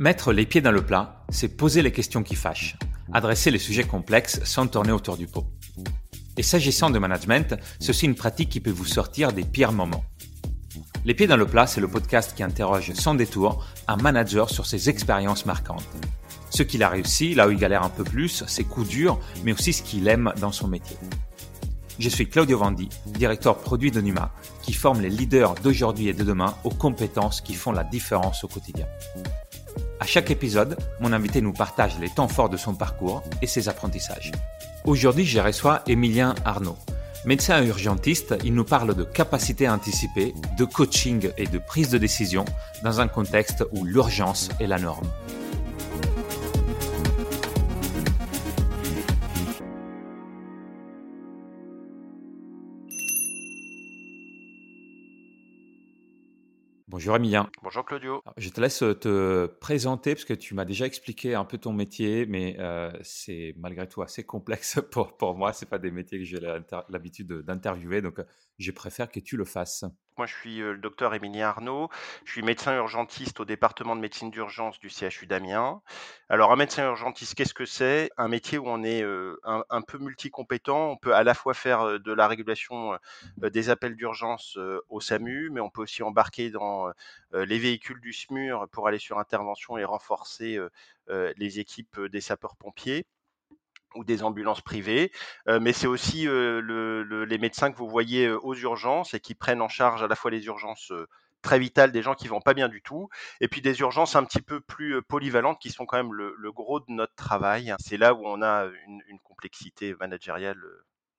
Mettre les pieds dans le plat, c'est poser les questions qui fâchent, adresser les sujets complexes sans tourner autour du pot. Et s'agissant de management, c'est aussi une pratique qui peut vous sortir des pires moments. Les pieds dans le plat, c'est le podcast qui interroge sans détour un manager sur ses expériences marquantes. Ce qu'il a réussi, là où il galère un peu plus, ses coups durs, mais aussi ce qu'il aime dans son métier. Je suis Claudio Vandi, directeur produit de Numa, qui forme les leaders d'aujourd'hui et de demain aux compétences qui font la différence au quotidien. À chaque épisode, mon invité nous partage les temps forts de son parcours et ses apprentissages. Aujourd'hui, je reçois Emilien Arnaud. Médecin urgentiste, il nous parle de capacité à anticiper, de coaching et de prise de décision dans un contexte où l'urgence est la norme. Bonjour Emilien. Bonjour Claudio. Je te laisse te présenter parce que tu m'as déjà expliqué un peu ton métier, mais euh, c'est malgré tout assez complexe pour, pour moi. Ce pas des métiers que j'ai l'habitude d'interviewer, donc je préfère que tu le fasses. Moi, je suis le docteur Émilie Arnaud. Je suis médecin urgentiste au département de médecine d'urgence du CHU d'Amiens. Alors, un médecin urgentiste, qu'est-ce que c'est? Un métier où on est un, un, peu multicompétent. On peut à la fois faire de la régulation des appels d'urgence au SAMU, mais on peut aussi embarquer dans les véhicules du SMUR pour aller sur intervention et renforcer les équipes des sapeurs-pompiers ou des ambulances privées, mais c'est aussi les médecins que vous voyez aux urgences et qui prennent en charge à la fois les urgences très vitales des gens qui vont pas bien du tout, et puis des urgences un petit peu plus polyvalentes qui sont quand même le, gros de notre travail. C'est là où on a une, complexité managériale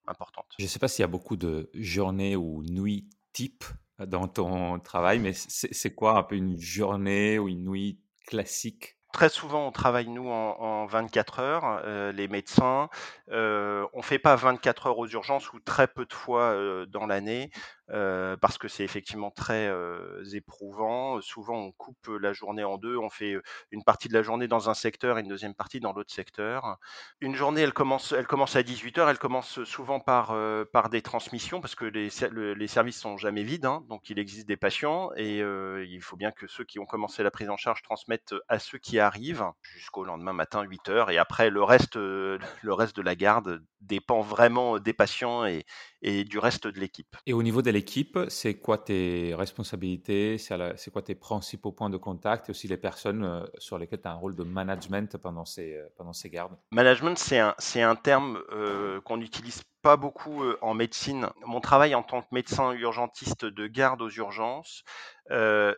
importante. Je ne sais pas s'il y a beaucoup de journées ou nuits type dans ton travail, mais c'est quoi un peu une journée ou une nuit classique Très souvent, on travaille nous en, 24 heures, euh, les médecins. Euh, on fait pas 24 heures aux urgences ou très peu de fois euh, dans l'année. Euh, parce que c'est effectivement très euh, éprouvant. Souvent, on coupe la journée en deux, on fait une partie de la journée dans un secteur et une deuxième partie dans l'autre secteur. Une journée, elle commence, elle commence à 18h, elle commence souvent par, euh, par des transmissions, parce que les, les services sont jamais vides, hein, donc il existe des patients, et il faut bien que ceux qui ont commencé la prise en charge transmettent à ceux qui arrivent jusqu'au lendemain matin 8h, et après le reste, le reste de la garde dépend vraiment des patients et, et du reste de l'équipe. Et au niveau de l'équipe, c'est quoi tes responsabilités C'est quoi tes principaux points de contact et aussi les personnes euh, sur lesquelles tu as un rôle de management pendant ces, euh, gardes? Management, c'est un, un terme euh, qu'on n'utilise pas beaucoup en médecine. Mon travail en tant que médecin urgentiste de garde aux urgences,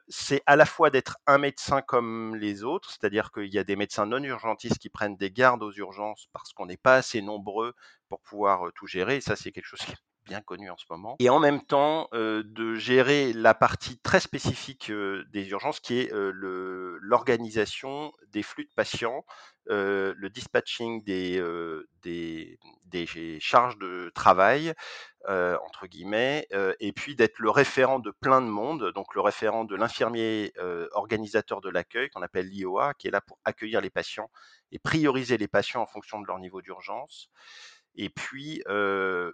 c'est à la fois d'être un médecin comme les autres, c'est-à-dire qu'il y a des médecins non urgentistes qui prennent des gardes aux urgences parce qu'on n'est pas assez nombreux pour pouvoir tout gérer. Et ça, c'est quelque chose qui bien connu en ce moment, et en même temps de gérer la partie très spécifique des urgences qui est l'organisation des flux de patients, le dispatching des, des, des, charges de travail, entre guillemets, et puis d'être le référent de plein de monde, donc le référent de l'infirmier organisateur de l'accueil, qu'on appelle l'IOA, qui est là pour accueillir les patients et prioriser les patients en fonction de leur niveau d'urgence. Et puis,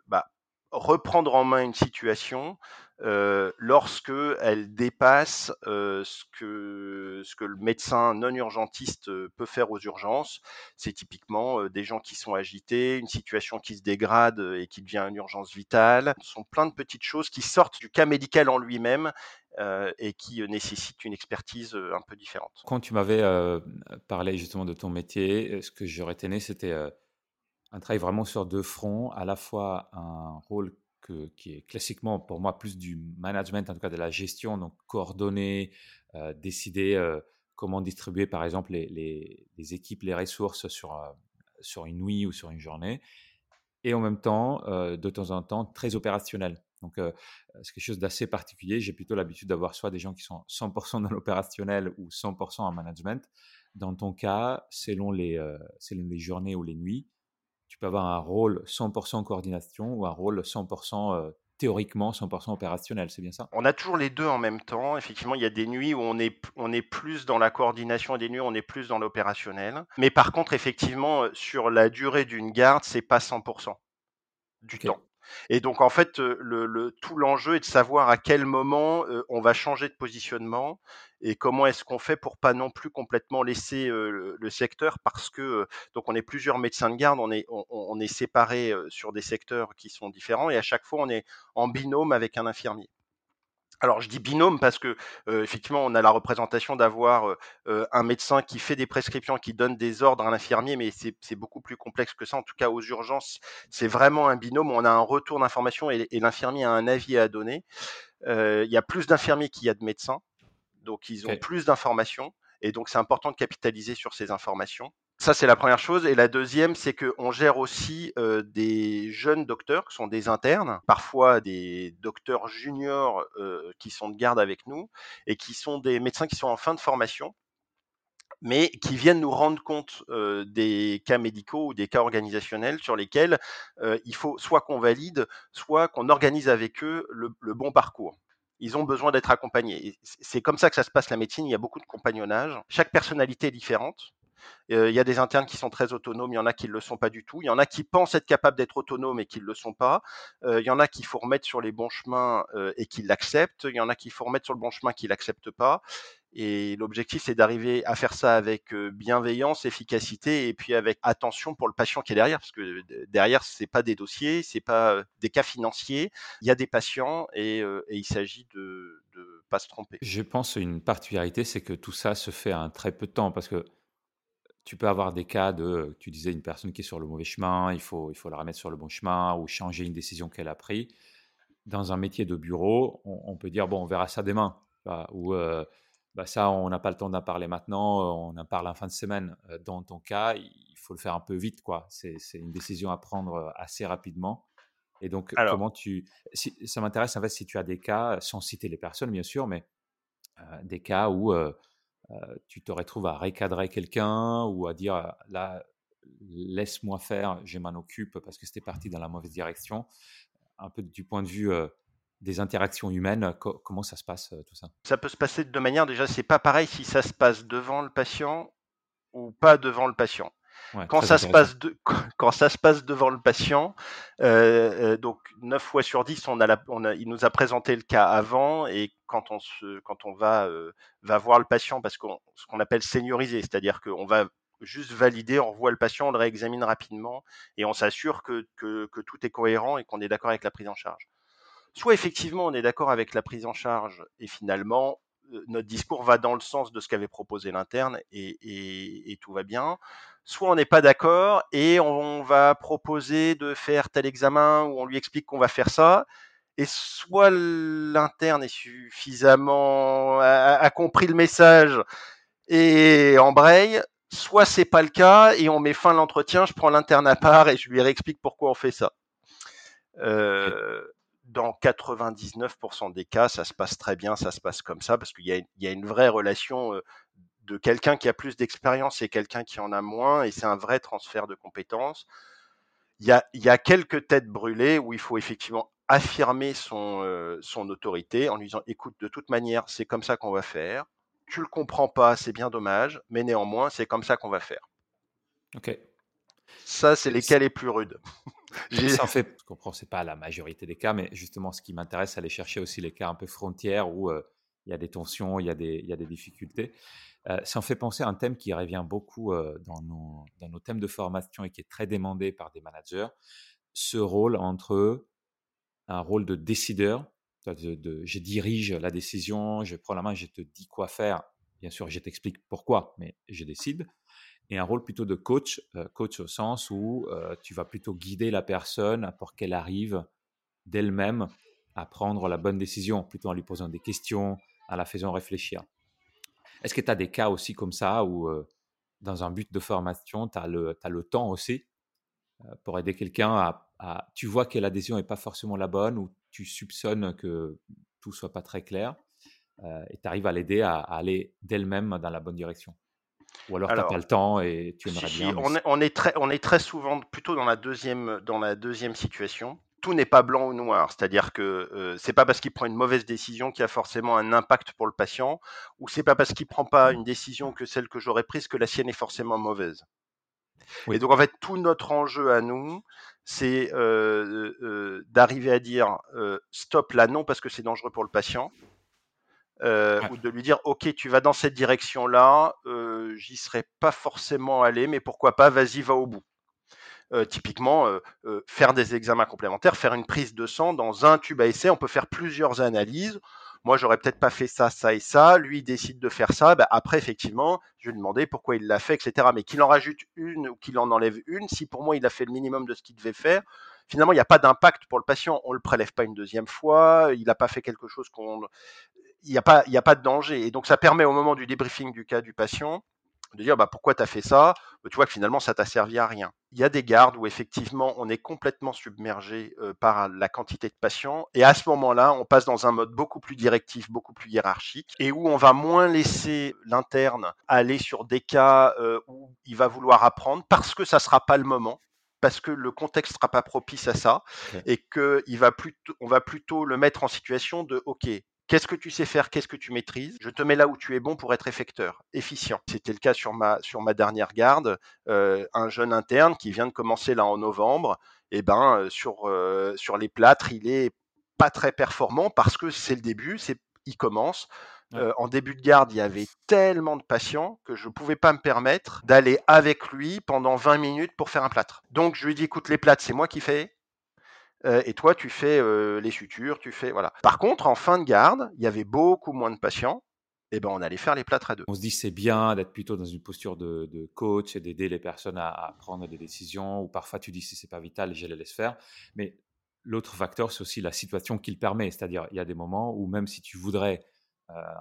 bah, reprendre en main une situation euh, lorsque elle dépasse ce, que, le médecin non urgentiste peut faire aux urgences. C'est typiquement des gens qui sont agités, une situation qui se dégrade et qui devient une urgence vitale. Ce sont plein de petites choses qui sortent du cas médical en lui-même et qui nécessitent une expertise un peu différente. Quand tu m'avais parlé justement de ton métier, ce que j'aurais tenu, c'était un travail vraiment sur deux fronts, à la fois un rôle qui est classiquement pour moi plus du management, en tout cas de la gestion, donc coordonner, euh, décider euh, comment distribuer par exemple les, les, équipes, les ressources sur, euh, sur une nuit ou sur une journée, et en même temps, de temps en temps, très opérationnel. Donc, c'est quelque chose d'assez particulier. J'ai plutôt l'habitude d'avoir soit des gens qui sont 100% dans l'opérationnel ou 100% en management. Dans ton cas, selon les, selon les journées ou les nuits, tu peux avoir un rôle 100% coordination ou un rôle 100% euh, théoriquement 100% opérationnel, c'est bien ça? On a toujours les deux en même temps. Effectivement, il y a des nuits où on est, on est plus dans la coordination et des nuits où on est plus dans l'opérationnel. Mais par contre, effectivement, euh, sur la durée d'une garde, c'est pas 100% du temps. Et donc en fait, le, tout l'enjeu est de savoir à quel moment on va changer de positionnement et comment est-ce qu'on fait pour pas non plus complètement laisser le, secteur? Parce que donc on est plusieurs médecins de garde, on est séparés sur des secteurs qui sont différents et à chaque fois on est en binôme avec un infirmier. Alors je dis binôme parce que effectivement on a la représentation d'avoir un médecin qui fait des prescriptions, qui donne des ordres à l'infirmier, mais c'est beaucoup plus complexe que ça. En tout cas aux urgences, c'est vraiment un binôme. On a un retour d'information et, l'infirmier a un avis à donner. il y a plus d'infirmiers qu'il y a de médecins, donc ils ont plus d'informations et donc c'est important de capitaliser sur ces informations. Ça, c'est la première chose. Et la deuxième, c'est qu'on gère aussi des jeunes docteurs qui sont des internes, parfois des docteurs juniors qui sont de garde avec nous et qui sont des médecins qui sont en fin de formation mais qui viennent nous rendre compte des cas médicaux ou des cas organisationnels sur lesquels il faut soit qu'on valide, soit qu'on organise avec eux le, le bon parcours ils ont besoin d'être accompagnés. C'est comme ça que ça se passe la médecine, il y a beaucoup de compagnonnage. Chaque personnalité est différente. Il y a des internes qui sont très autonomes, il y en a qui ne le sont pas du tout. Il y en a qui pensent être capables d'être autonomes et qui ne le sont pas. Il y en a qu'il faut remettre sur les bons chemins et qui l'acceptent. Il y en a qu'il faut remettre sur le bon chemin qui l'acceptent pas. Et l'objectif, c'est d'arriver à faire ça avec bienveillance, efficacité et puis avec attention pour le patient qui est derrière, parce que derrière, c'est pas des dossiers, c'est pas des cas financiers. Il y a des patients et, il s'agit de ne pas se tromper. Je pense une particularité, c'est que tout ça se fait en très peu de temps, parce que tu peux avoir des cas de, tu disais, une personne qui est sur le mauvais chemin, il faut, il faut la remettre sur le bon chemin ou changer une décision qu'elle a prise. Dans un métier de bureau, on, peut dire, bon, on verra ça demain. Ou bah ça, on n'a pas le temps d'en parler maintenant, on en parle en fin de semaine. Euh, dans ton cas, il faut le faire un peu vite. quoi. C'est une décision à prendre euh, assez rapidement. Et donc, comment tu. ça m'intéresse en fait si tu as des cas, sans citer les personnes bien sûr, mais des cas où tu te retrouves à recadrer quelqu'un ou à dire là, laisse-moi faire, je m'en occupe parce que c'était parti dans la mauvaise direction. Un peu du point de vue des interactions humaines, comment ça se passe tout ça? Ça peut se passer de deux manières. Déjà, c'est pas pareil si ça se passe devant le patient ou pas devant le patient quand, ça se passe quand ça se passe devant le patient, euh, euh donc 9 fois sur 10, on a, la, on a il nous a présenté le cas avant et quand on, se, quand on va, euh, va voir le patient, parce qu'on ce qu'on appelle senioriser, c'est-à-dire qu'on va juste valider, on revoit le patient, on le réexamine rapidement et on s'assure que, que, que, tout est cohérent et qu'on est d'accord avec la prise en charge. Soit effectivement on est d'accord avec la prise en charge et finalement euh, notre discours va dans le sens de ce qu'avait proposé l'interne et, et, et, tout va bien. Soit on n'est pas d'accord et on va proposer de faire tel examen ou on lui explique qu'on va faire ça, et soit l'interne est suffisamment a, compris le message et embraye, soit c'est pas le cas et on met fin à l'entretien, je prends l'interne à part et je lui réexplique pourquoi on fait ça. Euh, dans 99% des cas, ça se passe très bien, ça se passe comme ça, parce qu'il y, a une vraie relation euh, de quelqu'un qui a plus d'expérience et quelqu'un qui en a moins, et c'est un vrai transfert de compétences. Il y a, quelques têtes brûlées où il faut effectivement affirmer son, euh, son autorité en lui disant écoute, de toute manière, c'est comme ça qu'on va faire. Tu le comprends pas, c'est bien dommage, mais néanmoins, c'est comme ça qu'on va faire. Ok. Ça, c'est les cas les plus rudes. Ça en fait, je comprends, c'est pas la majorité des cas, mais justement, ce qui m'intéresse, c'est aller chercher aussi les cas un peu frontières où euh, il y a des tensions, il y a des, il y a des difficultés. Euh, ça en fait penser à un thème qui revient beaucoup euh, dans, nos, dans, nos, thèmes de formation et qui est très demandé par des managers, ce rôle entre un rôle de décideur, de, je dirige la décision, je prends la main, je te dis quoi faire, bien sûr je t'explique pourquoi, mais je décide, et un rôle plutôt de coach, euh, coach au sens où tu vas plutôt guider la personne pour qu'elle arrive d'elle-même à prendre la bonne décision, plutôt en lui posant des questions, en la faisant réfléchir. Est-ce que tu as des cas aussi comme ça où, dans un but de formation, tu as, as, le temps aussi pour aider quelqu'un à, Tu vois que l'adhésion n'est pas forcément la bonne ou tu soupçonnes que tout soit pas très clair et tu arrives à l'aider à, aller d'elle-même dans la bonne direction? Ou alors, tu n'as pas le temps et tu aimerais bien. On, est, on, est, très, on est très souvent plutôt dans la deuxième, dans la deuxième situation tout n'est pas blanc ou noir. C'est-à-dire que euh, c'est pas parce qu'il prend une mauvaise décision qu'il y a forcément un impact pour le patient, ou c'est pas parce qu'il prend pas une décision que celle que j'aurais prise que la sienne est forcément mauvaise. Et donc en fait, tout notre enjeu à nous, c'est d'arriver à dire stop là non parce que c'est dangereux pour le patient. Ou de lui dire ok tu vas dans cette direction là j'y serais pas forcément allé mais pourquoi pas vas-y va au bout. Typiquement faire des examens complémentaires faire une prise de sang dans un tube à essai on peut faire plusieurs analyses. Moi j'aurais peut-être pas fait ça, ça et ça, lui il décide de faire ça, bah, après effectivement, je vais lui demander pourquoi il l'a fait, etc. Mais qu'il en rajoute une ou qu'il en enlève une, si pour moi il a fait le minimum de ce qu'il devait faire, finalement il n'y a pas d'impact pour le patient, on le prélève pas une deuxième fois, il n'a pas fait quelque chose qu'on... Il n'y a, pas, il a pas de danger. Et donc ça permet au moment du débriefing du cas du patient de dire bah, pourquoi tu as fait ça, bah, tu vois que finalement ça t'a servi à rien. Il y a des gardes où effectivement on est complètement submergé par la quantité de patients et à ce moment-là on passe dans un mode beaucoup plus directif, beaucoup plus hiérarchique et où on va moins laisser l'interne aller sur des cas où il va vouloir apprendre parce que ça sera pas le moment parce que le contexte sera pas propice à ça et que il va plutôt, on va plutôt le mettre en situation de ok Qu'est-ce que tu sais faire Qu'est-ce que tu maîtrises? Je te mets là où tu es bon pour être effecteur, efficient. C'était le cas sur ma, sur ma dernière garde. Euh, un jeune interne qui vient de commencer là en novembre, et eh ben euh, sur, euh, sur les plâtres, il est pas très performant parce que c'est le début, c'est il commence. en début de garde, il y avait tellement de patients que je ne pouvais pas me permettre d'aller avec lui pendant 20 minutes pour faire un plâtre. Donc je lui dis écoute les plâtres, c'est moi qui fais et toi, tu fais les sutures, tu fais voilà. Par contre, en fin de garde, il y avait beaucoup moins de patients. Et ben, on allait faire les plâtres à deux. On se dit c'est bien d'être plutôt dans une posture de, coach et d'aider les personnes à, prendre des décisions. Ou parfois, tu dis si c'est pas vital, je les laisse faire. Mais l'autre facteur, c'est aussi la situation qu'il permet. C'est-à-dire, il y a des moments où même si tu voudrais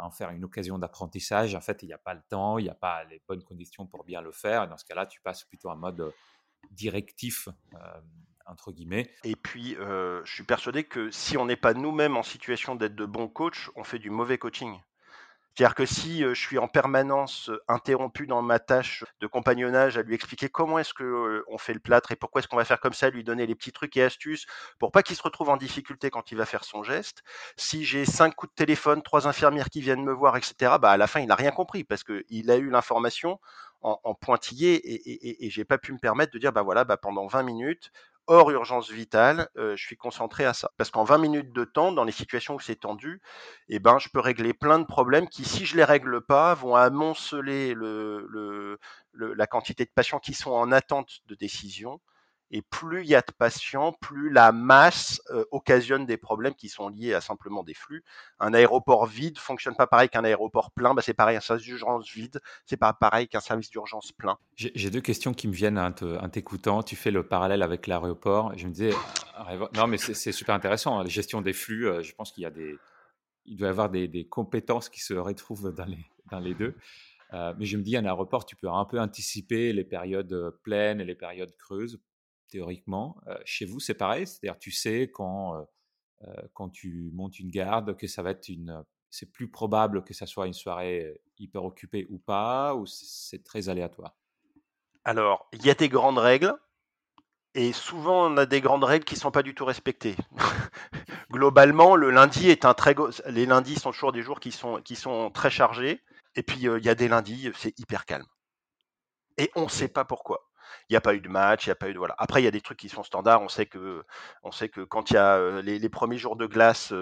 en faire une occasion d'apprentissage, en fait, il n'y a pas le temps, il n'y a pas les bonnes conditions pour bien le faire. Et dans ce cas-là, tu passes plutôt en mode directif Et puis, euh, je suis persuadé que si on n'est pas nous-mêmes en situation d'être de bons coachs, on fait du mauvais coaching. C'est-à-dire que si euh, je suis en permanence euh, interrompu dans ma tâche de compagnonnage à lui expliquer comment est-ce que on fait le plâtre et pourquoi est-ce qu'on va faire comme ça, lui donner les petits trucs et astuces pour pas qu'il se retrouve en difficulté quand il va faire son geste. Si j'ai cinq coups de téléphone, trois infirmières qui viennent me voir, etc. Bah à la fin il n'a rien compris parce qu'il a eu l'information en, pointillé et, et, et, j'ai pas pu me permettre de dire bah voilà bah pendant 20 minutes hors urgence vitale, je suis concentré à ça. Parce qu'en 20 minutes de temps, dans les situations où c'est tendu, eh ben, je peux régler plein de problèmes qui, si je les règle pas, vont amonceler le, le, la quantité de patients qui sont en attente de décision et plus il y a de patients, plus la masse euh, occasionne des problèmes qui sont liés à simplement des flux. Un aéroport vide fonctionne pas pareil qu'un aéroport plein. Bah, c'est pareil, un service d'urgence vide, c'est pas pareil qu'un service d'urgence plein. J'ai deux questions qui me viennent en t'écoutant. Tu fais le parallèle avec l'aéroport. Je me disais, non, mais c'est super intéressant. Hein, la gestion des flux, euh, je pense qu'il y a des, il doit y avoir des, des, compétences qui se retrouvent dans les, dans les deux. Euh, mais je me dis, un aéroport, tu peux un peu anticiper les périodes pleines et les périodes creuses théoriquement. chez vous, c'est pareil, c'est-à-dire tu sais quand, quand tu montes une garde que ça va être une... C'est plus probable que ça soit une soirée hyper occupée ou pas, ou c'est très aléatoire? Alors, il y a des grandes règles, et souvent on a des grandes règles qui ne sont pas du tout respectées. Globalement, le lundi est un très les lundis sont toujours des jours qui sont qui sont très chargés et puis il y a des lundis c'est hyper calme. Et on ne sait pas pourquoi il n'y a pas eu de match, il n'y a pas eu de voilà. Après, il y a des trucs qui sont standards. On sait que, on sait que quand il y a les, premiers jours de glace,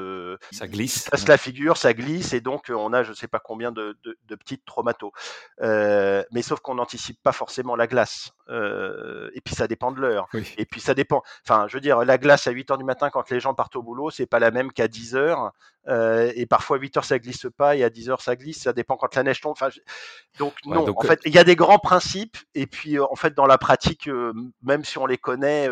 ça glisse, ça se la figure, ça glisse, et donc on a je sais pas combien de, de, petites traumatos. mais sauf qu'on n'anticipe pas forcément la glace. Et puis ça dépend de l'heure. Et puis ça dépend. Enfin, je veux dire, la glace à 8 heures du matin quand les gens partent au boulot, c'est pas la même qu'à 10 heures. et parfois 8 heures ça glisse pas et à 10 heures ça glisse. Ça dépend quand la neige tombe. Enfin, donc non. en fait, il y a des grands principes. Et puis en fait, dans la pratique, même si on les connaît,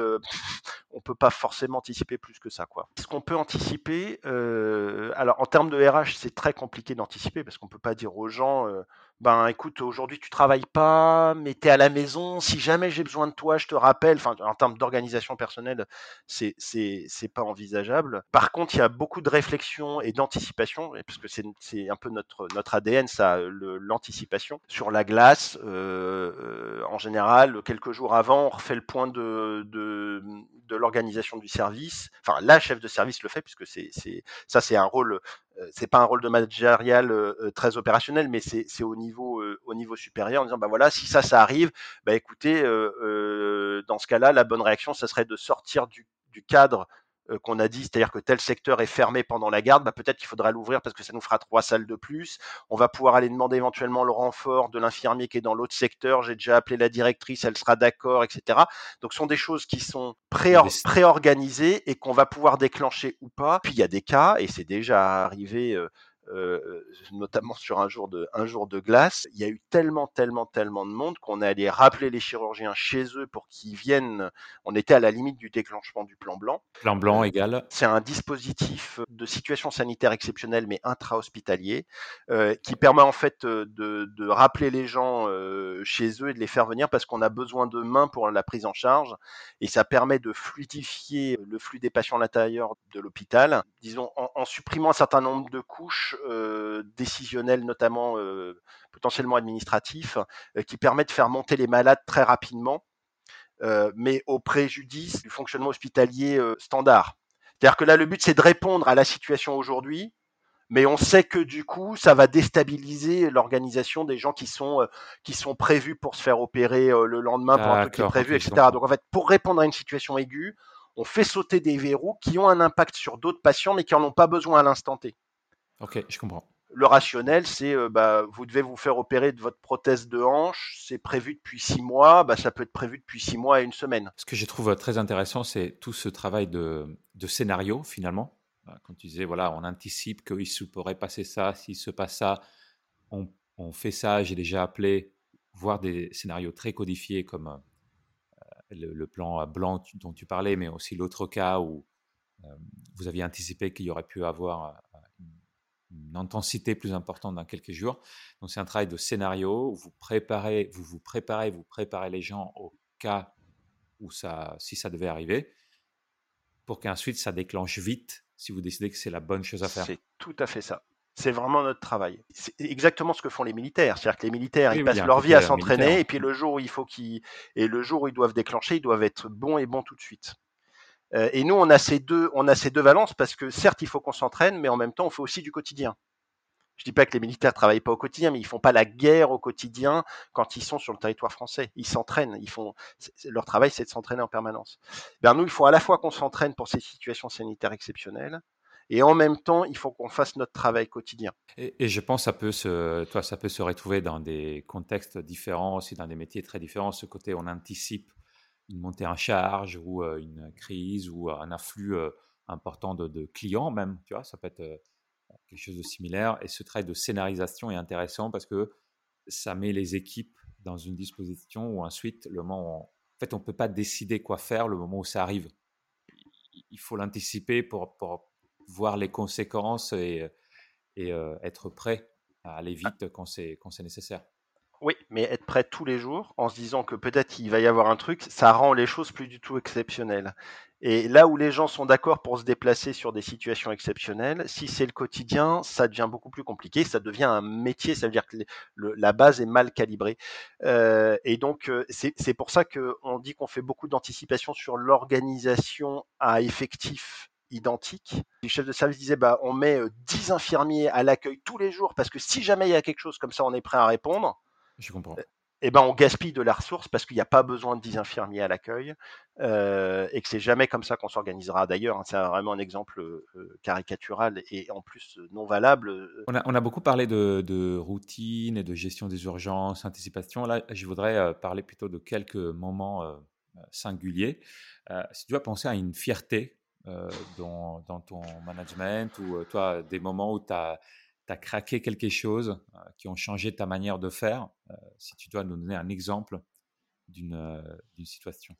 on peut pas forcément anticiper plus que ça. Quoi. Ce qu'on peut anticiper, alors en termes de RH, c'est très compliqué d'anticiper parce qu'on peut pas dire aux gens, ben écoute, aujourd'hui tu travailles pas, mais tu es à la maison. Si jamais j'ai besoin de toi, je te rappelle. Enfin, en termes d'organisation personnelle, c'est c'est c'est pas envisageable. Par contre, il y a beaucoup de réflexion et d'anticipation, parce que c'est c'est un peu notre notre ADN, ça, l'anticipation sur la glace. Euh, en général, quelques jours avant, on refait le point de de, de l'organisation du service. Enfin, la chef de service le fait, puisque c'est c'est ça, c'est un rôle c'est pas un rôle de managérial très opérationnel, mais c'est au niveau au niveau supérieur en disant bah voilà si ça ça arrive bah écoutez dans ce cas-là la bonne réaction ça serait de sortir du, cadre euh, qu'on a dit, c'est-à-dire que tel secteur est fermé pendant la garde, bah peut-être qu'il faudra l'ouvrir parce que ça nous fera trois salles de plus. On va pouvoir aller demander éventuellement le renfort de l'infirmier qui est dans l'autre secteur. J'ai déjà appelé la directrice, elle sera d'accord, etc. Donc, ce sont des choses qui sont pré-organisées et qu'on va pouvoir déclencher ou pas. Puis, il y a des cas, et c'est déjà arrivé euh, euh, notamment sur un jour de un jour de glace. Il y a eu tellement, tellement, tellement de monde qu'on est allé rappeler les chirurgiens chez eux pour qu'ils viennent. On était à la limite du déclenchement du plan blanc. Plan blanc égal. C'est un dispositif de situation sanitaire exceptionnelle mais intra-hospitalier euh, qui permet en fait de, de rappeler les gens euh, chez eux et de les faire venir parce qu'on a besoin de mains pour la prise en charge et ça permet de fluidifier le flux des patients à l'intérieur de l'hôpital. Disons en, en supprimant un certain nombre de couches euh, décisionnels, notamment euh, potentiellement administratifs, euh, qui permettent de faire monter les malades très rapidement, mais au préjudice du fonctionnement hospitalier standard. C'est-à-dire que là, le but, c'est de répondre à la situation aujourd'hui, mais on sait que du coup, ça va déstabiliser l'organisation des gens qui sont qui sont prévus pour se faire opérer le lendemain pour un truc qui est prévu, etc. Donc en fait, pour répondre à une situation aiguë, on fait sauter des verrous qui ont un impact sur d'autres patients, mais qui en ont pas besoin à l'instant T. Ok, je comprends. Le rationnel, c'est euh, bah, vous devez vous faire opérer de votre prothèse de hanche, c'est prévu depuis six mois, bah, ça peut être prévu depuis six mois et une semaine. Ce que je trouve euh, très intéressant, c'est tout ce travail de, scénario finalement. Euh, quand tu disais, voilà, on anticipe qu'il se pourrait passer ça, s'il se passe ça, on, fait ça. J'ai déjà appelé, voir des scénarios très codifiés comme le, plan blanc dont tu parlais, mais aussi l'autre cas où vous aviez anticipé qu'il y aurait pu avoir une intensité plus importante dans quelques jours. Donc c'est un travail de scénario. Vous préparez, vous vous préparez, vous préparez les gens au cas où ça, si ça devait arriver, pour qu'ensuite ça déclenche vite si vous décidez que c'est la bonne chose à faire. C'est tout à fait ça. C'est vraiment notre travail. C'est exactement ce que font les militaires. C'est-à-dire que les militaires, ils passent leur vie à s'entraîner, et puis le jour où il faut qu'ils et le jour où ils doivent déclencher, ils doivent être bons et bons tout de suite. Euh, et nous, on a ces deux, on a ces deux valences parce que certes, il faut qu'on s'entraîne, mais en même temps, on fait aussi du quotidien. Je dis pas que les militaires travaillent pas au quotidien, mais ils font pas la guerre au quotidien quand ils sont sur le territoire français. Ils s'entraînent, ils font leur travail, c'est de s'entraîner en permanence. Ben nous, il faut à la fois qu'on s'entraîne pour ces situations sanitaires exceptionnelles, et en même temps, il faut qu'on fasse notre travail quotidien. Et, et, je pense que ça peut se, toi, ça peut se retrouver dans des contextes différents, aussi dans des métiers très différents. Ce côté, on anticipe une montée en charge ou une crise ou un afflux important de, clients même, tu vois, ça peut être quelque chose de similaire. Et ce travail de scénarisation est intéressant parce que ça met les équipes dans une disposition où ensuite, le moment où on... en fait, on ne peut pas décider quoi faire le moment où ça arrive. Il faut l'anticiper pour, pour, voir les conséquences et, et être prêt à aller ah. vite quand c'est nécessaire. Oui, mais être prêt tous les jours en se disant que peut-être il va y avoir un truc, ça rend les choses plus du tout exceptionnelles. Et là où les gens sont d'accord pour se déplacer sur des situations exceptionnelles, si c'est le quotidien, ça devient beaucoup plus compliqué, ça devient un métier, ça veut dire que la base est mal calibrée. Euh, et donc euh, c'est pour ça qu'on dit qu'on fait beaucoup d'anticipation sur l'organisation à effectif identique. Les chefs de service disaient bah, on met 10 euh, infirmiers à l'accueil tous les jours parce que si jamais il y a quelque chose comme ça, on est prêt à répondre. Je comprends. Eh ben, on gaspille de la ressource parce qu'il n'y a pas besoin de 10 infirmiers à l'accueil euh, et que c'est jamais comme ça qu'on s'organisera. D'ailleurs, hein, c'est vraiment un exemple euh, caricatural et en plus non valable. Euh. On a, on a beaucoup parlé de, de, routine et de gestion des urgences, anticipation. Là, je voudrais parler plutôt de quelques moments singuliers. si tu dois penser à une fierté dans, dans, ton management ou toi, des moments où tu as tu as craqué quelque chose, euh, qui ont changé ta manière de faire, euh, si tu dois nous donner un exemple d'une euh, situation.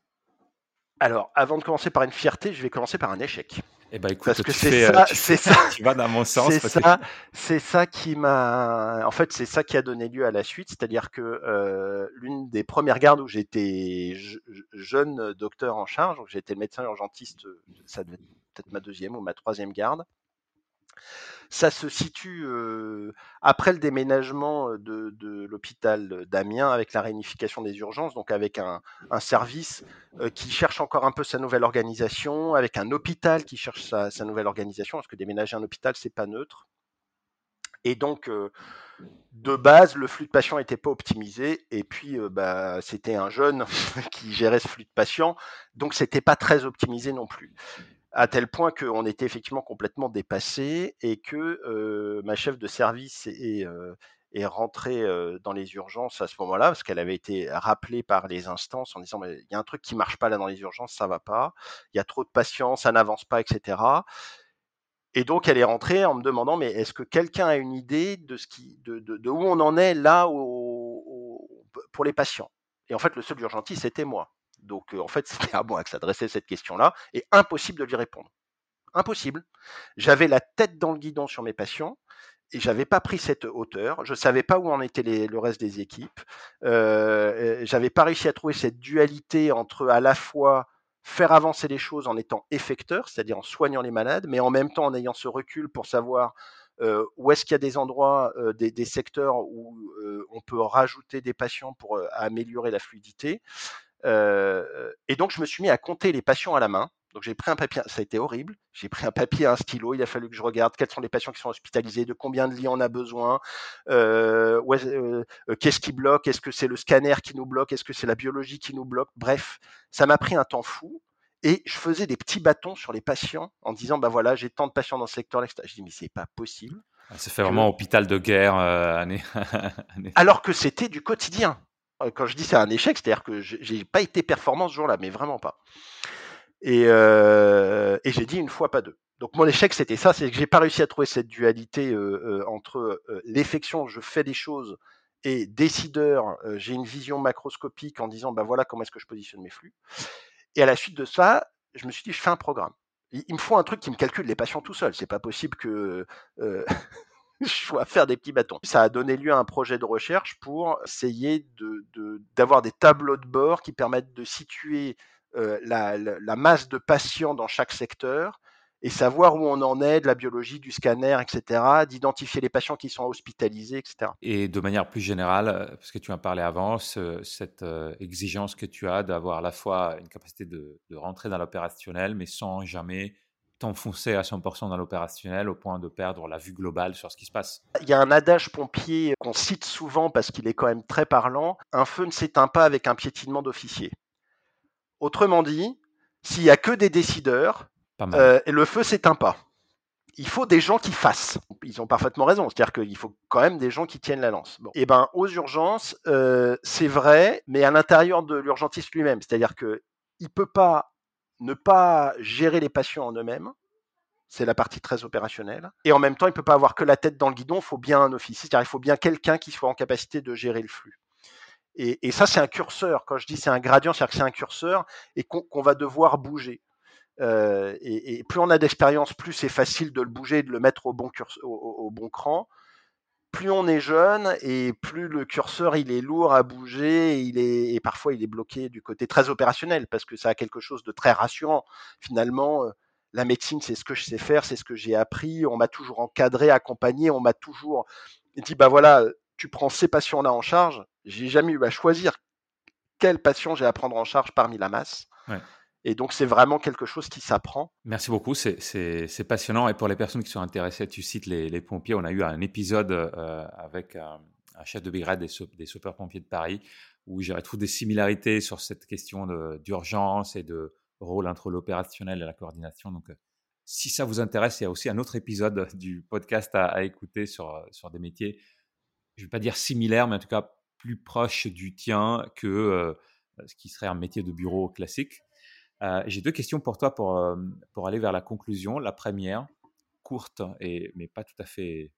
Alors, avant de commencer par une fierté, je vais commencer par un échec. Eh ben, écoute, parce que c'est ça, c'est ça, tu vas dans mon sens. C'est ça, c'est ça qui m'a, en fait, c'est ça qui a donné lieu à la suite, c'est-à-dire que l'une des premières gardes où j'étais jeune docteur en charge, donc j'étais médecin urgentiste, ça devait être peut-être ma deuxième ou ma troisième garde. Ça se situe après le déménagement de, l'hôpital d'Amiens avec la réunification des urgences, donc avec un, service qui cherche encore un peu sa nouvelle organisation, avec un hôpital qui cherche sa, nouvelle organisation, parce que déménager un hôpital, c'est pas neutre. Et donc, de base, le flux de patients n'était pas optimisé. Et puis, bah, c'était un jeune qui gérait ce flux de patients. Donc, c'était pas très optimisé non plus. À tel point qu'on était effectivement complètement dépassé et que ma chef de service est, est rentrée dans les urgences à ce moment-là, parce qu'elle avait été rappelée par les instances en disant il y a un truc qui marche pas là dans les urgences, ça va pas, il y a trop de patients, ça n'avance pas, etc. Et donc, elle est rentrée en me demandant, mais est-ce que quelqu'un a une idée de, ce qui, de, de, où on en est là pour les patients? Et en fait, le seul urgentiste, c'était moi. Donc, en fait, c'était à moi que s'adressait cette question-là, et impossible de lui répondre. Impossible. J'avais la tête dans le guidon sur mes patients, et j'avais pas pris cette hauteur. Je savais pas où en était le reste des équipes. Euh, j'avais pas réussi à trouver cette dualité entre à la fois faire avancer les choses en étant effecteur, c'est-à-dire en soignant les malades, mais en même temps en ayant ce recul pour savoir où est-ce qu'il y a des endroits, des, secteurs où on peut rajouter des patients pour améliorer la fluidité. Et donc je me suis mis à compter les patients à la main. Donc j'ai pris un papier, ça a été horrible. J'ai pris un papier, un stylo. Il a fallu que je regarde quels sont les patients qui sont hospitalisés, de combien de lits on a besoin, euh, euh, euh, qu'est-ce qui bloque, est-ce que c'est le scanner qui nous bloque, est-ce que c'est la biologie qui nous bloque? Bref, ça m'a pris un temps fou. Et je faisais des petits bâtons sur les patients en disant bah voilà j'ai tant de patients dans ce secteur-là. Je dis mais c'est pas possible. Ah, ça fait vraiment hôpital de guerre année. Alors que c'était du quotidien. Quand je dis c'est un échec, c'est-à-dire que j'ai pas été performant ce jour-là, mais vraiment pas. Et, euh, et j'ai dit une fois, pas deux. Donc mon échec, c'était ça, c'est que j'ai pas réussi à trouver cette dualité euh, entre l'effection, je fais des choses, et décideur, j'ai une vision macroscopique en disant, bah voilà comment est-ce que je positionne mes flux. Et à la suite de ça, je me suis dit, je fais un programme. Il, me faut un truc qui me calcule les patients tout seul. C'est pas possible que euh, je sois à faire des petits bâtons. Ça a donné lieu à un projet de recherche pour essayer d'avoir de, des tableaux de bord qui permettent de situer euh, la, masse de patients dans chaque secteur et savoir où on en est de la biologie, du scanner, etc., d'identifier les patients qui sont hospitalisés, etc. Et de manière plus générale, euh, parce que tu en parlais avant, cette euh, exigence que tu as d'avoir à la fois une capacité de, rentrer dans l'opérationnel, mais sans jamais t'enfoncer à 100% dans l'opérationnel au point de perdre la vue globale sur ce qui se passe. Il y a un adage pompier qu'on cite souvent parce qu'il est quand même très parlant, un feu ne s'éteint pas avec un piétinement d'officier. Autrement dit, s'il n'y a que des décideurs, euh, le feu s'éteint pas. Il faut des gens qui fassent. Ils ont parfaitement raison. C'est-à-dire qu'il faut quand même des gens qui tiennent la lance. Et eh ben, aux urgences, euh, c'est vrai, mais à l'intérieur de l'urgentiste lui-même. C'est-à-dire qu'il ne peut pas ne pas gérer les patients en eux-mêmes. C'est la partie très opérationnelle. Et en même temps, il ne peut pas avoir que la tête dans le guidon. Il faut bien un officier. C'est-à-dire qu'il faut bien quelqu'un qui soit en capacité de gérer le flux. Et, ça, c'est un curseur. Quand je dis c'est un gradient, c'est-à-dire que c'est un curseur et qu'on va devoir bouger. Euh, et, plus on a d'expérience, plus c'est facile de le bouger, de le mettre au bon, au, bon cran. Plus on est jeune et plus le curseur il est lourd à bouger, et, il est, parfois il est bloqué du côté très opérationnel parce que ça a quelque chose de très rassurant. Finalement, euh, la médecine, c'est ce que je sais faire, c'est ce que j'ai appris. On m'a toujours encadré, accompagné, on m'a toujours dit bah voilà, tu prends ces patients-là en charge. J'ai jamais eu à choisir quel patient j'ai à prendre en charge parmi la masse. Et donc, c'est vraiment quelque chose qui s'apprend. Merci beaucoup, c'est passionnant. Et pour les personnes qui sont intéressées, tu cites les, pompiers. On a eu un épisode euh, avec un, chef de brigade des, des sapeurs-pompiers de Paris où j'ai retrouvé des similarités sur cette question d'urgence et de rôle entre l'opérationnel et la coordination. Donc, euh, si ça vous intéresse, il y a aussi un autre épisode du podcast à, écouter sur, des métiers je ne vais pas dire similaire, mais en tout cas plus proche du tien que euh, ce qui serait un métier de bureau classique. Euh, j'ai deux questions pour toi pour, pour aller vers la conclusion. La première, courte, et, mais pas tout à fait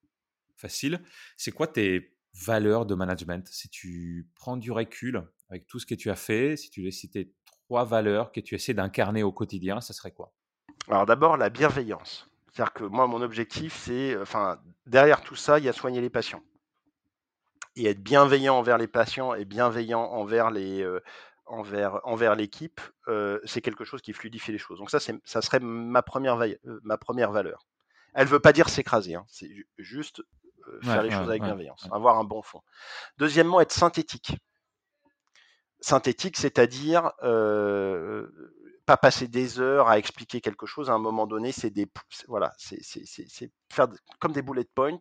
facile, c'est quoi tes valeurs de management? Si tu prends du recul avec tout ce que tu as fait, si tu devais citer trois valeurs que tu essaies d'incarner au quotidien, ça serait quoi? Alors d'abord, la bienveillance. C'est-à-dire que moi, mon objectif, c'est, enfin, derrière tout ça, il y a soigner les patients et être bienveillant envers les patients et bienveillant envers les envers envers l'équipe, euh, c'est quelque chose qui fluidifie les choses. Donc ça, ça serait ma première euh, ma première valeur. Elle veut pas dire s'écraser, hein, c'est juste faire les choses avec bienveillance, avoir un bon fond. Deuxièmement, être synthétique. Synthétique, c'est-à-dire pas passer des heures à expliquer quelque chose. À un moment donné, c'est des voilà, c'est faire comme des bullet points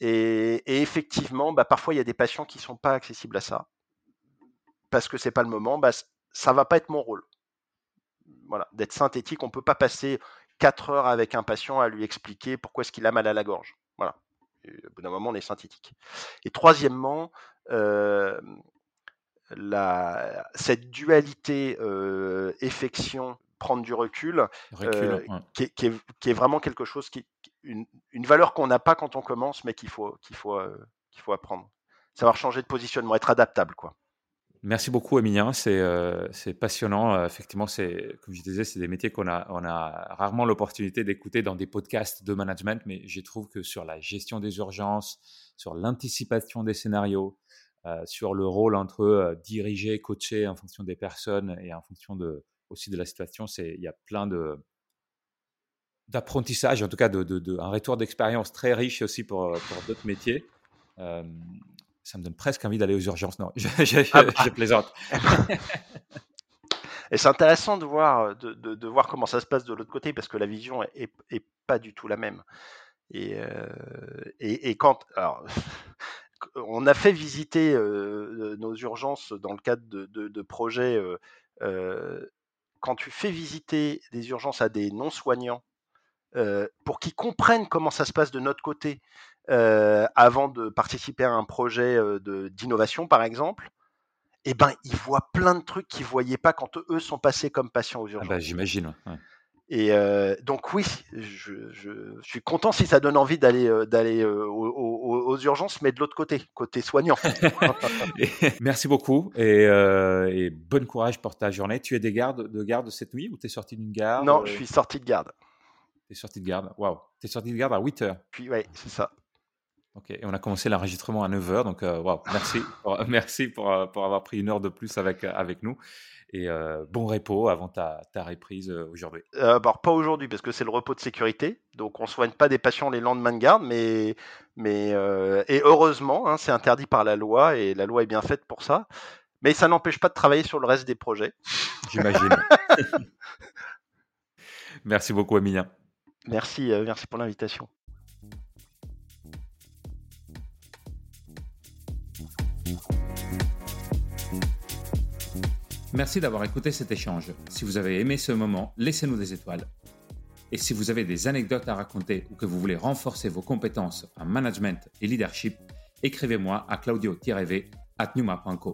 Et, effectivement, bah, parfois, il y a des patients qui ne sont pas accessibles à ça. Parce que c'est pas le moment, bah, ça va pas être mon rôle. Voilà, d'être synthétique, on ne peut pas passer 4 heures avec un patient à lui expliquer pourquoi est-ce qu'il a mal à la gorge. Voilà. au bout d'un moment, on est synthétique. Et troisièmement, euh, la, cette dualité euh, effection prendre du recul, euh, qui, est, vraiment quelque chose qui une, une valeur qu'on n'a pas quand on commence, mais qu'il faut qu'il faut qu'il faut apprendre. Savoir changer de positionnement, être adaptable, quoi. Merci beaucoup, Emilien. C'est euh, passionnant. effectivement, c'est comme je disais, c'est des métiers qu'on a rarement l'opportunité d'écouter dans des podcasts de management, mais je trouve que sur la gestion des urgences, sur l'anticipation des scénarios, sur le rôle entre diriger, coacher en fonction des personnes et en fonction aussi de la situation. C'est il y a plein d'apprentissage, en tout cas de, un retour d'expérience très riche aussi pour, d'autres métiers. Euh, ça me donne presque envie d'aller aux urgences. Non, je, je, ah bah. plaisante. Et c'est intéressant de voir, de, de, voir comment ça se passe de l'autre côté, parce que la vision est, est, pas du tout la même. Et, euh, et, et, quand, alors, on a fait visiter euh, nos urgences dans le cadre de, de projets quand tu fais visiter des urgences à des non-soignants, pour qu'ils comprennent comment ça se passe de notre côté avant de participer à un projet d'innovation, par exemple, eh ben, ils voient plein de trucs qu'ils ne voyaient pas quand eux sont passés comme patients aux ah bah, urgences. J'imagine. Et donc oui, je, suis content si ça donne envie d'aller d'aller aux, urgences, mais de l'autre côté, côté soignant. Merci beaucoup et, bon courage pour ta journée. Tu es des gardes de garde cette nuit ou tu es sorti d'une garde Non, je suis sorti de garde. Tu es sorti de garde, waouh. Tu es sorti de garde à 8 heures. Puis oui, c'est ça. Ok, et on a commencé l'enregistrement à 9h, donc waouh, merci, pour, merci pour, pour, avoir pris une heure de plus avec, avec nous et euh, bon repos avant ta, ta reprise euh, aujourd'hui. Euh, bah, pas aujourd'hui parce que c'est le repos de sécurité, donc on soigne pas des patients les lendemains de garde, mais mais et heureusement, hein, c'est interdit par la loi et la loi est bien faite pour ça. Mais ça n'empêche pas de travailler sur le reste des projets. J'imagine. merci beaucoup, Emilien. Merci, merci pour l'invitation. Merci d'avoir écouté cet échange. Si vous avez aimé ce moment, laissez-nous des étoiles. Et si vous avez des anecdotes à raconter ou que vous voulez renforcer vos compétences en management et leadership, écrivez-moi à claudio-v at numa.co.